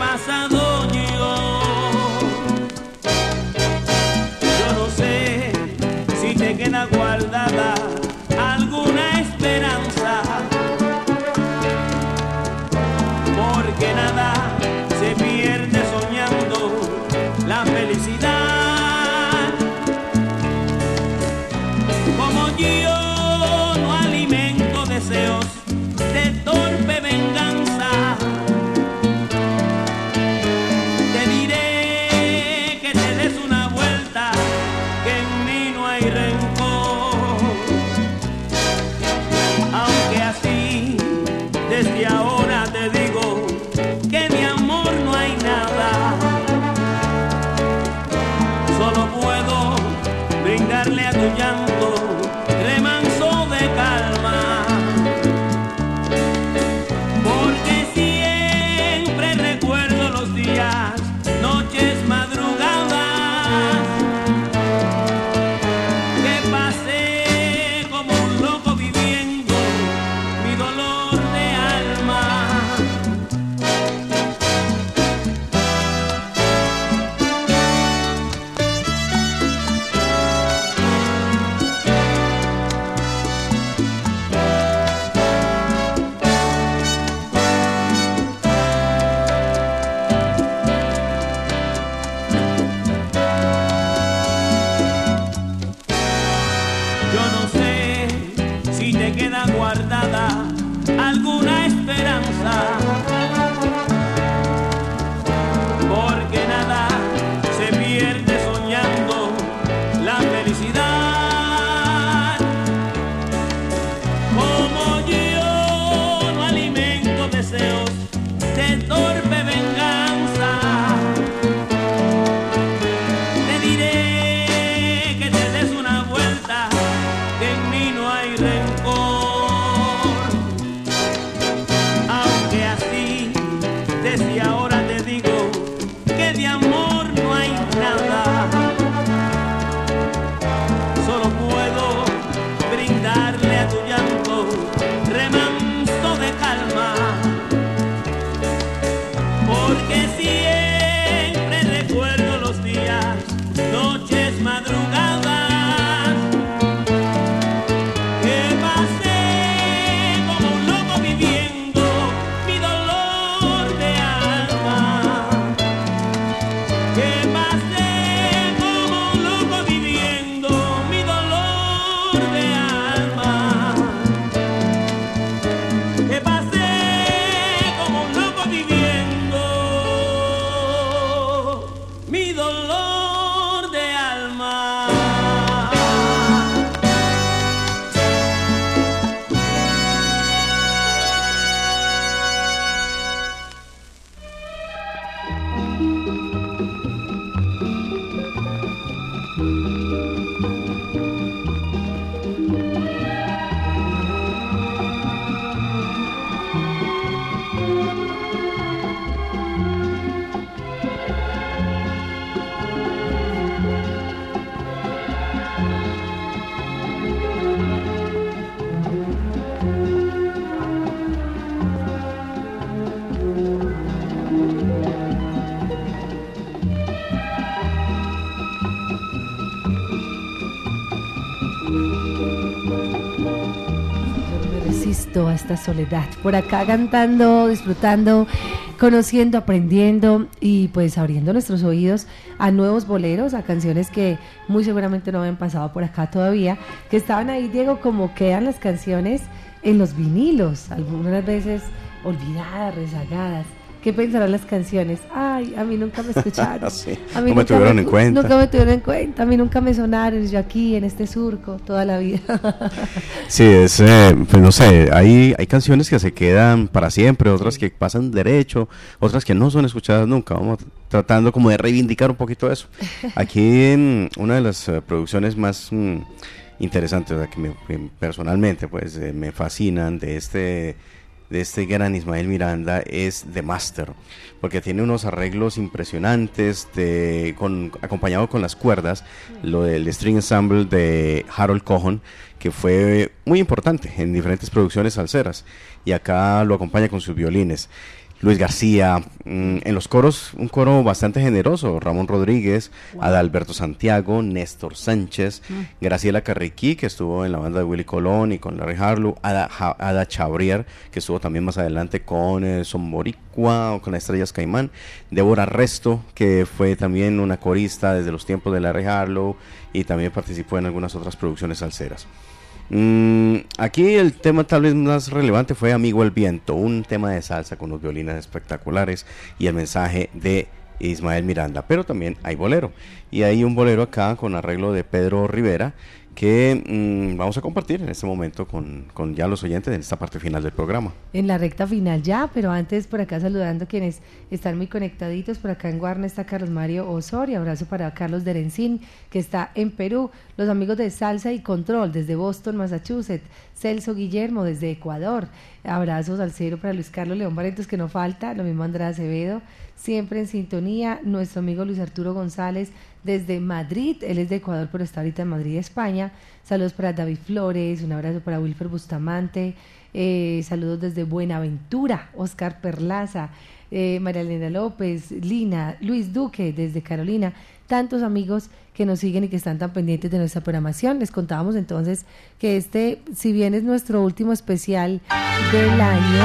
soledad. Por acá cantando, disfrutando, conociendo, aprendiendo y pues abriendo nuestros oídos a nuevos boleros, a canciones que muy seguramente no habían pasado por acá todavía, que estaban ahí, Diego, como quedan las canciones en los vinilos, algunas veces olvidadas, rezagadas. ¿Qué pensarán las canciones? Ay, a mí nunca me escucharon. Sí, A mí no me tuvieron en cuenta. Nunca me tuvieron en cuenta. A mí nunca me sonaron. Yo aquí en este surco toda la vida. Sí, es, eh, pues no sé, hay, hay canciones que se quedan para siempre, otras que pasan derecho, otras que no son escuchadas nunca. Vamos tratando como de reivindicar un poquito eso. Aquí mm, una de las eh, producciones más mm, interesantes, o sea, que, me- personalmente pues eh, me fascinan de este de este gran Ismael Miranda es The Master, porque tiene unos arreglos impresionantes, de, con, acompañado con las cuerdas, lo del string ensemble de Harold Cohen, que fue muy importante en diferentes producciones salseras, y acá lo acompaña con sus violines. Luis García, mm, en los coros, un coro bastante generoso, Ramón Rodríguez, Adalberto Santiago, Néstor Sánchez, Graciela Carriquí, que estuvo en la banda de Willy Colón y con Larry Harlow, Ada, Ja- Ada Chabrier, que estuvo también más adelante con eh, Son Boricua o con las Estrellas Caimán, Débora Resto, que fue también una corista desde los tiempos de Larry Harlow y también participó en algunas otras producciones salseras. Mm, aquí el tema tal vez más relevante fue Amigo el Viento, un tema de salsa con los violines espectaculares y el mensaje de Ismael Miranda, pero también hay bolero. Y hay un bolero acá con arreglo de Pedro Rivera que mm, vamos a compartir en este momento con, con ya los oyentes en esta parte final del programa. en la recta final ya, pero antes por acá saludando quienes están muy conectaditos. Por acá en Guarna está Carlos Mario Osorio. Abrazo para Carlos Derencín, que está en Perú. Los amigos de Salsa y Control desde Boston, Massachusetts. Celso Guillermo desde Ecuador. Abrazos al cero para Luis Carlos León Barretos, que no falta. Lo mismo Andrea Acevedo. Siempre en sintonía. Nuestro amigo Luis Arturo González desde Madrid. Él es de Ecuador, pero está ahorita en Madrid, España. Saludos para David Flores. Un abrazo para Wilfer Bustamante. Eh, saludos desde Buenaventura, Oscar Perlaza, eh, María Elena López, Lina, Luis Duque desde Carolina, tantos amigos que nos siguen y que están tan pendientes de nuestra programación. Les contábamos entonces que este, si bien es nuestro último especial del año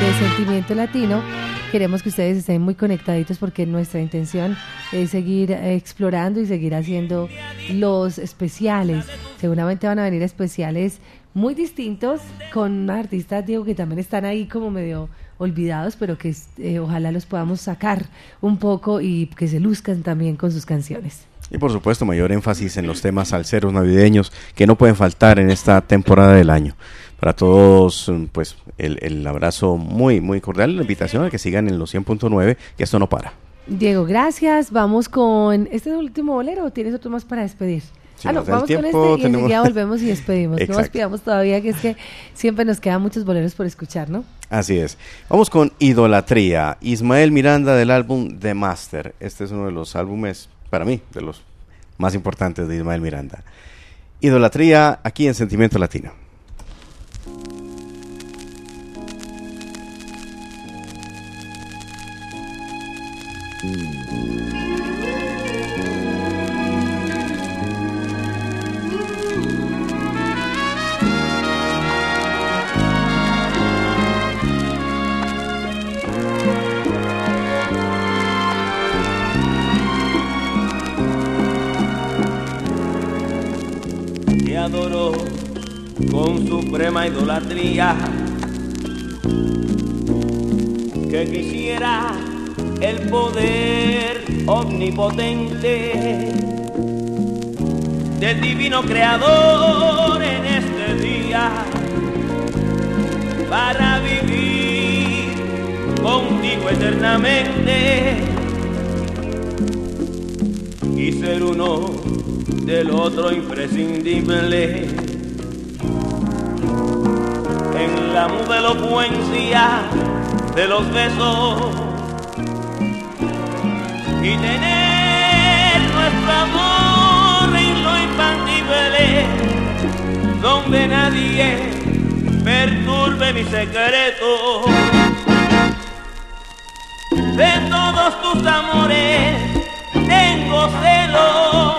de Sentimiento Latino, queremos que ustedes estén muy conectaditos porque nuestra intención es seguir eh, explorando y seguir haciendo los especiales. Seguramente van a venir especiales muy distintos con artistas, digo, que también están ahí como medio olvidados, pero que eh, ojalá los podamos sacar un poco y que se luzcan también con sus canciones. Y por supuesto, mayor énfasis en los temas salseros navideños que no pueden faltar en esta temporada del año. Para todos, mm, pues el, el abrazo muy, muy cordial, la invitación a que sigan en los 100.9, que esto no para. Diego, gracias. Vamos con este es el último bolero o tienes otro más para despedir. Si ah, no, vamos tiempo, con este y tenemos- enseguida volvemos y despedimos. No nos pidamos todavía que es que siempre nos quedan muchos boleros por escuchar, ¿no? Así es. Vamos con Idolatría. Ismael Miranda del álbum The Master. Este es uno de los álbumes, para mí, de los más importantes de Ismael Miranda. Idolatría aquí en Sentimiento Latino. te idolatría. Que quisiera el poder omnipotente del divino creador en este día para vivir contigo eternamente y ser uno del otro imprescindible. Muda elocuencia de los besos y tener nuestro amor en lo infantible, donde nadie perturbe mi secreto. De todos tus amores tengo celos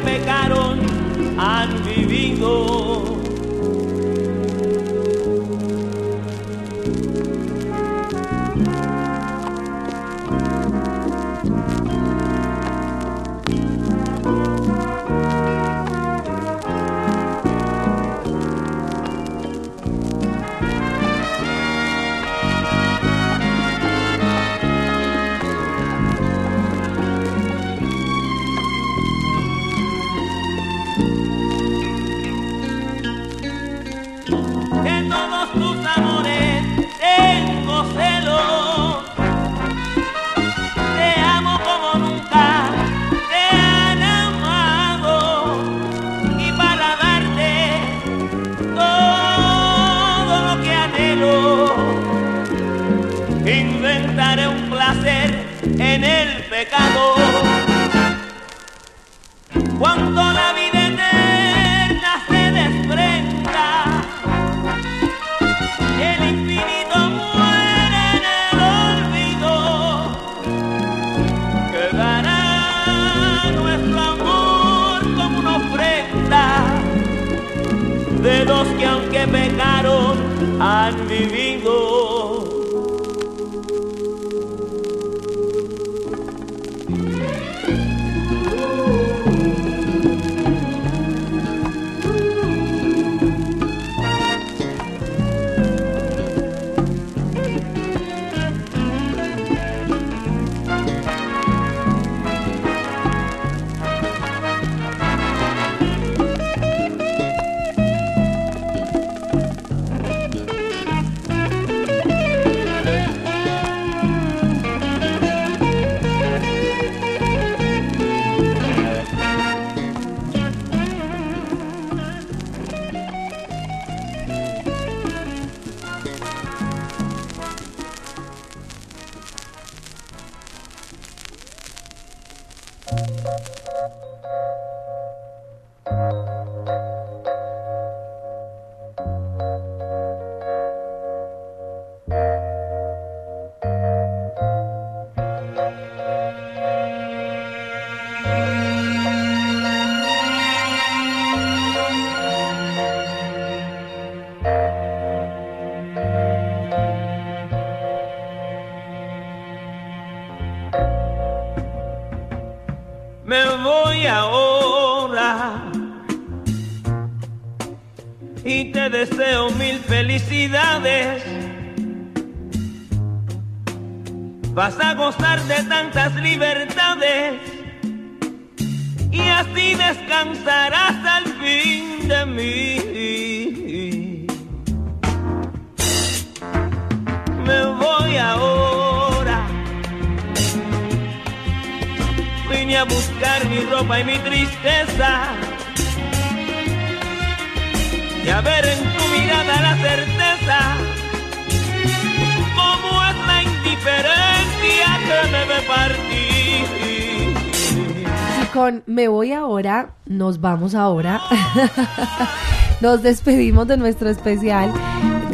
pecaron han vivido. De tantas libertades nos vamos ahora. nos despedimos de nuestro especial.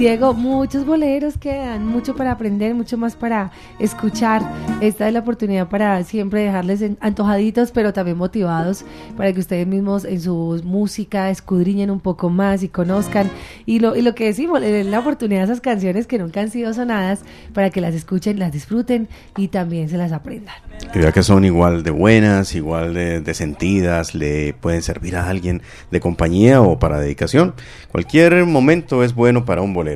Diego, muchos boleros quedan, mucho para aprender, mucho más para escuchar. Esta es la oportunidad para siempre dejarles antojaditos, pero también motivados para que ustedes mismos en su música escudriñen un poco más y conozcan. Y lo, y lo que decimos, den la oportunidad a esas canciones que nunca han sido sonadas para que las escuchen, las disfruten y también se las aprendan. Y vea que son igual de buenas, igual de, de sentidas, le pueden servir a alguien de compañía o para dedicación. Cualquier momento es bueno para un bolero.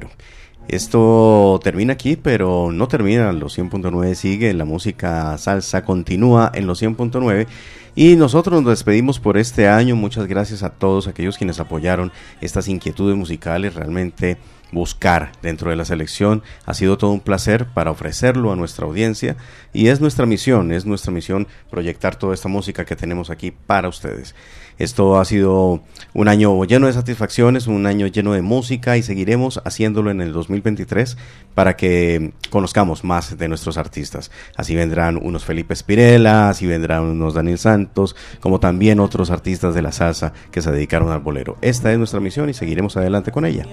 Esto termina aquí, pero no termina. Los 100.9 sigue, la música salsa continúa en los 100.9. Y nosotros nos despedimos por este año. Muchas gracias a todos aquellos quienes apoyaron estas inquietudes musicales. Realmente buscar dentro de la selección. Ha sido todo un placer para ofrecerlo a nuestra audiencia y es nuestra misión, es nuestra misión proyectar toda esta música que tenemos aquí para ustedes. Esto ha sido un año lleno de satisfacciones, un año lleno de música y seguiremos haciéndolo en el 2023 para que conozcamos más de nuestros artistas. Así vendrán unos Felipe Spirella, así vendrán unos Daniel Santos, como también otros artistas de la salsa que se dedicaron al bolero. Esta es nuestra misión y seguiremos adelante con ella.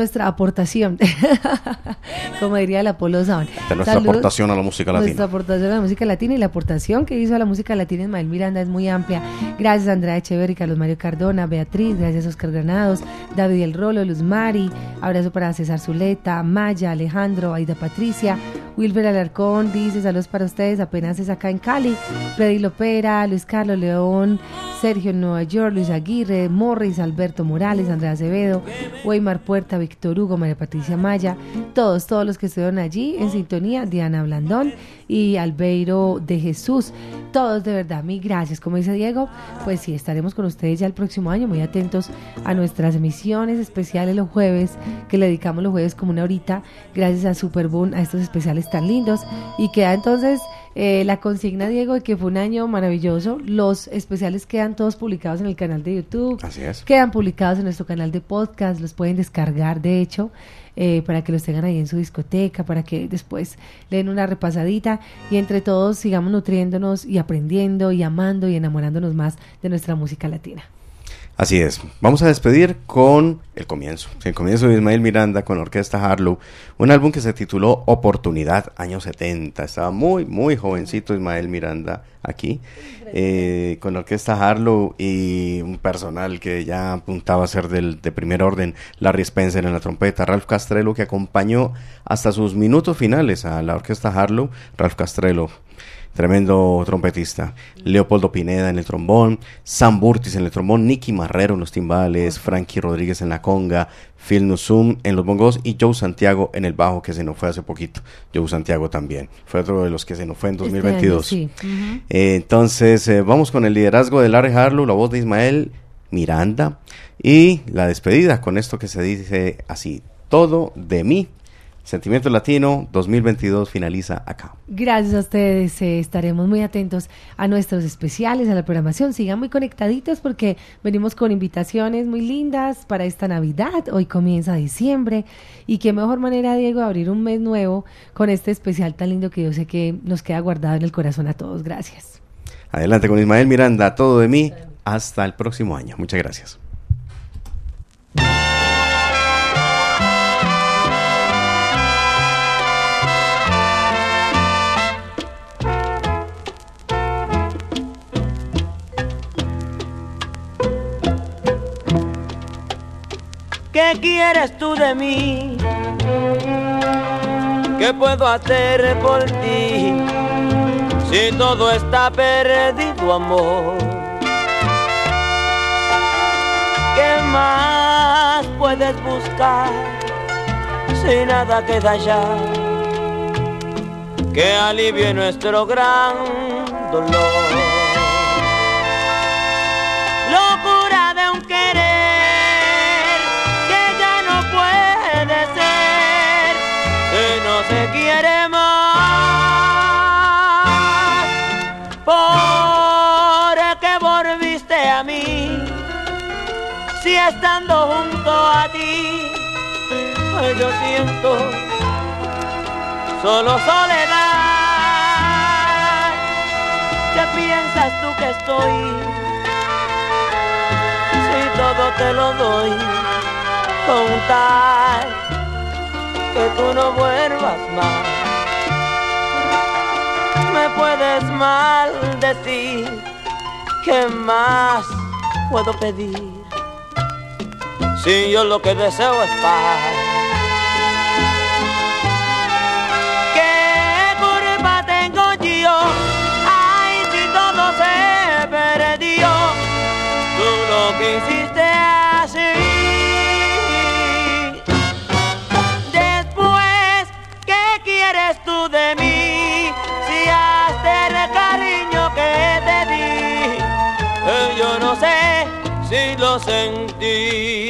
Nuestra aportación, como diría la Polo Sound. Esta es nuestra aportación a la música latina. Nuestra aportación a la música latina y la aportación que hizo a la música latina Ismael Miranda es muy amplia. Gracias Andrea Echeverri, Carlos Mario Cardona, Beatriz, gracias Oscar Granados, David El Rolo, Luz Mari, abrazo para César Zuleta, Maya, Alejandro, Aida Patricia, Wilber Alarcón, dice saludos para ustedes, apenas es acá en Cali, Freddy Lopera, Luis Carlos León, Sergio Nueva York, Luis Aguirre, Morris, Alberto Morales, Andrea Acevedo, Weimar Puerta, Víctor Hugo, María Patricia Maya, todos, todos los que estuvieron allí en sintonía, Diana Blandón y Albeiro de Jesús, todos de verdad, mil gracias. Como dice Diego, pues sí, estaremos con ustedes ya el próximo año, muy atentos a nuestras emisiones especiales los jueves, que le dedicamos los jueves como una horita, gracias a Superboom, a estos especiales tan lindos, y queda entonces eh, la consigna, Diego, de que fue un año maravilloso. Los especiales quedan todos publicados en el canal de YouTube. Así es. Quedan publicados en nuestro canal de podcast, los pueden descargar, de hecho, eh, para que los tengan ahí en su discoteca, para que después le den una repasadita y entre todos sigamos nutriéndonos y aprendiendo y amando y enamorándonos más de nuestra música latina. Así es. Vamos a despedir con el comienzo. El comienzo de Ismael Miranda con Orquesta Harlow. Un álbum que se tituló Oportunidad, año 70. Estaba muy, muy jovencito Ismael Miranda aquí. Eh, con Orquesta Harlow y un personal que ya apuntaba a ser del, de primer orden. Larry Spencer en la trompeta. Ralph Castrello que acompañó hasta sus minutos finales a la Orquesta Harlow. Ralph Castrello tremendo trompetista. Leopoldo Pineda en el trombón, Sam Burtis en el trombón, Nicky Marrero en los timbales, Frankie Rodríguez en la conga, Phil Nusum en los bongos y Joe Santiago en el bajo que se nos fue hace poquito. Joe Santiago también. Fue otro de los que se nos fue en 2022. Este año, sí. Eh, entonces, eh, vamos con el liderazgo de Larry Harlow, la voz de Ismael Miranda y la despedida con esto que se dice así, todo de mí. Sentimiento Latino 2022 finaliza acá. Gracias a ustedes, eh, estaremos muy atentos a nuestros especiales, a la programación. Sigan muy conectaditos porque venimos con invitaciones muy lindas para esta Navidad. Hoy comienza diciembre y qué mejor manera, Diego, de abrir un mes nuevo con este especial tan lindo que yo sé que nos queda guardado en el corazón a todos. Gracias. Adelante con Ismael Miranda, todo de mí. Hasta el próximo año. Muchas gracias. ¿Qué quieres tú de mí? ¿Qué puedo hacer por ti? Si todo está perdido, amor. ¿Qué más puedes buscar si nada queda ya? Que alivie nuestro gran dolor. Estando junto a ti, pues yo siento solo soledad. ¿Qué piensas tú que estoy? Si todo te lo doy, con tal que tú no vuelvas más. Me puedes maldecir, ¿qué más puedo pedir? Si yo lo que deseo es paz. ¿Qué culpa tengo yo? Ay, si todo se perdió, tú lo que hiciste así. Después, ¿qué quieres tú de mí? Si hasta el cariño que te di, eh, yo no sé si lo sentí.